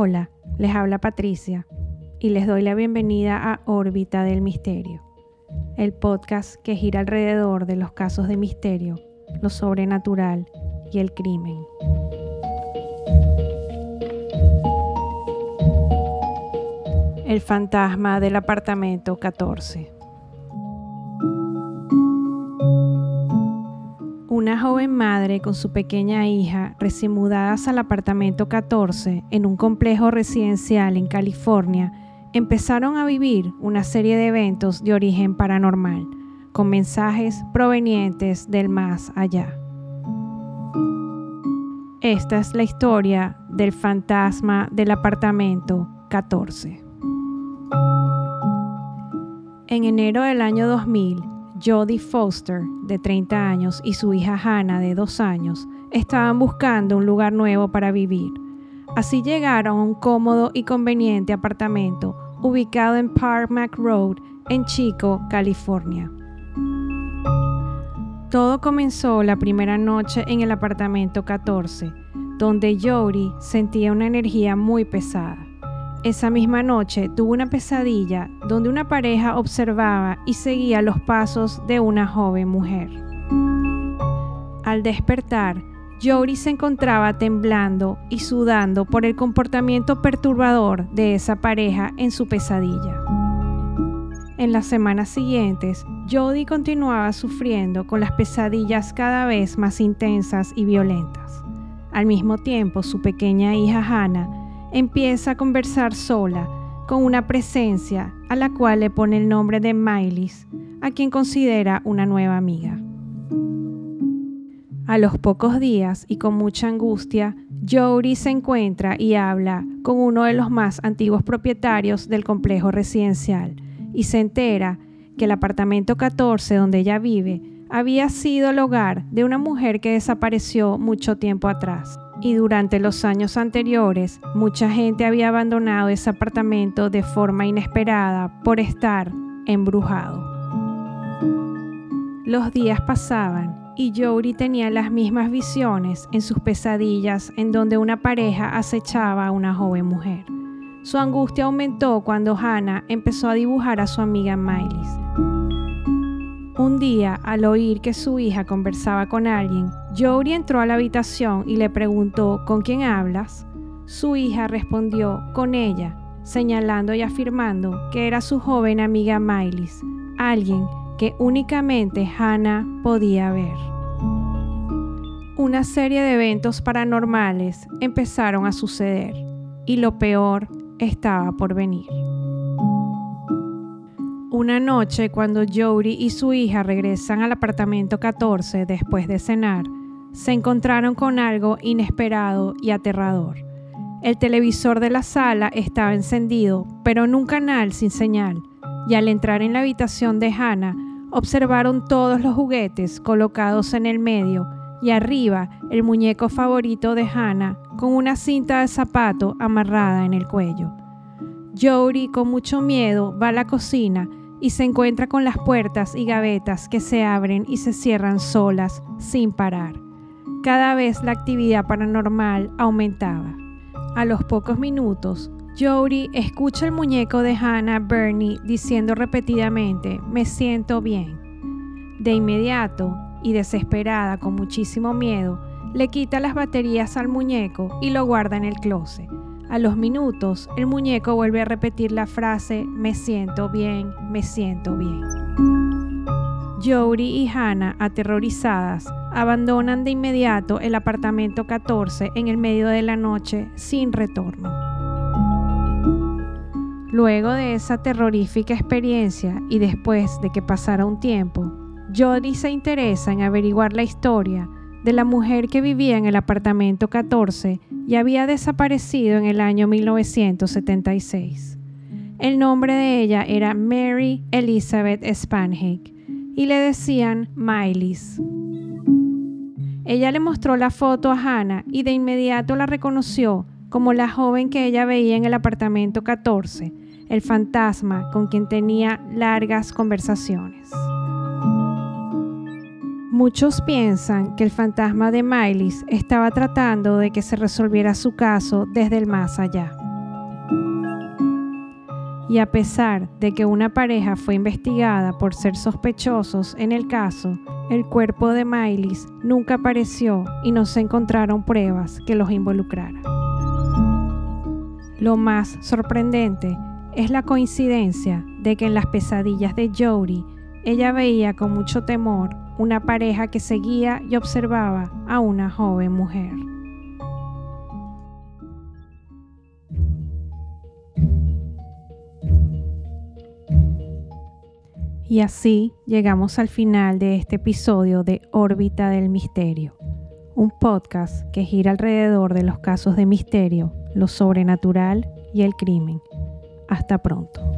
Hola, les habla Patricia y les doy la bienvenida a Órbita del Misterio, el podcast que gira alrededor de los casos de misterio, lo sobrenatural y el crimen. El fantasma del apartamento 14. Una joven madre con su pequeña hija recién mudadas al apartamento 14 en un complejo residencial en California empezaron a vivir una serie de eventos de origen paranormal, con mensajes provenientes del más allá. Esta es la historia del fantasma del apartamento 14. En enero del año 2000, Jodie Foster, de 30 años, y su hija Hannah, de 2 años, estaban buscando un lugar nuevo para vivir. Así llegaron a un cómodo y conveniente apartamento ubicado en Park Road, en Chico, California. Todo comenzó la primera noche en el apartamento 14, donde Jodie sentía una energía muy pesada. Esa misma noche tuvo una pesadilla donde una pareja observaba y seguía los pasos de una joven mujer. Al despertar, Jory se encontraba temblando y sudando por el comportamiento perturbador de esa pareja en su pesadilla. En las semanas siguientes, Jody continuaba sufriendo con las pesadillas cada vez más intensas y violentas. Al mismo tiempo, su pequeña hija Hannah empieza a conversar sola con una presencia a la cual le pone el nombre de Miley's, a quien considera una nueva amiga. A los pocos días y con mucha angustia, Jody se encuentra y habla con uno de los más antiguos propietarios del complejo residencial y se entera que el apartamento 14 donde ella vive había sido el hogar de una mujer que desapareció mucho tiempo atrás y durante los años anteriores mucha gente había abandonado ese apartamento de forma inesperada por estar embrujado. Los días pasaban y Jory tenía las mismas visiones en sus pesadillas en donde una pareja acechaba a una joven mujer. Su angustia aumentó cuando Hannah empezó a dibujar a su amiga Miley. Un día, al oír que su hija conversaba con alguien, Jory entró a la habitación y le preguntó ¿con quién hablas? Su hija respondió con ella, señalando y afirmando que era su joven amiga Miley, alguien que únicamente Hannah podía ver. Una serie de eventos paranormales empezaron a suceder y lo peor estaba por venir. Una noche, cuando Jody y su hija regresan al apartamento 14 después de cenar, se encontraron con algo inesperado y aterrador. El televisor de la sala estaba encendido, pero en un canal sin señal, y al entrar en la habitación de Hannah, observaron todos los juguetes colocados en el medio y arriba el muñeco favorito de Hannah con una cinta de zapato amarrada en el cuello. Jody, con mucho miedo, va a la cocina y se encuentra con las puertas y gavetas que se abren y se cierran solas sin parar. Cada vez la actividad paranormal aumentaba. A los pocos minutos, Jody escucha el muñeco de Hannah Bernie diciendo repetidamente, me siento bien. De inmediato, y desesperada con muchísimo miedo, le quita las baterías al muñeco y lo guarda en el closet. A los minutos, el muñeco vuelve a repetir la frase me siento bien, me siento bien. Jody y Hannah, aterrorizadas, abandonan de inmediato el apartamento 14 en el medio de la noche sin retorno. Luego de esa terrorífica experiencia y después de que pasara un tiempo, Jody se interesa en averiguar la historia de la mujer que vivía en el apartamento 14 y había desaparecido en el año 1976. El nombre de ella era Mary Elizabeth Spanhake y le decían Miley's. Ella le mostró la foto a Hannah y de inmediato la reconoció como la joven que ella veía en el apartamento 14, el fantasma con quien tenía largas conversaciones. Muchos piensan que el fantasma de Miley estaba tratando de que se resolviera su caso desde el más allá. Y a pesar de que una pareja fue investigada por ser sospechosos en el caso, el cuerpo de Mylis nunca apareció y no se encontraron pruebas que los involucraran. Lo más sorprendente es la coincidencia de que en las pesadillas de Jodie ella veía con mucho temor una pareja que seguía y observaba a una joven mujer. Y así llegamos al final de este episodio de Órbita del Misterio, un podcast que gira alrededor de los casos de misterio, lo sobrenatural y el crimen. Hasta pronto.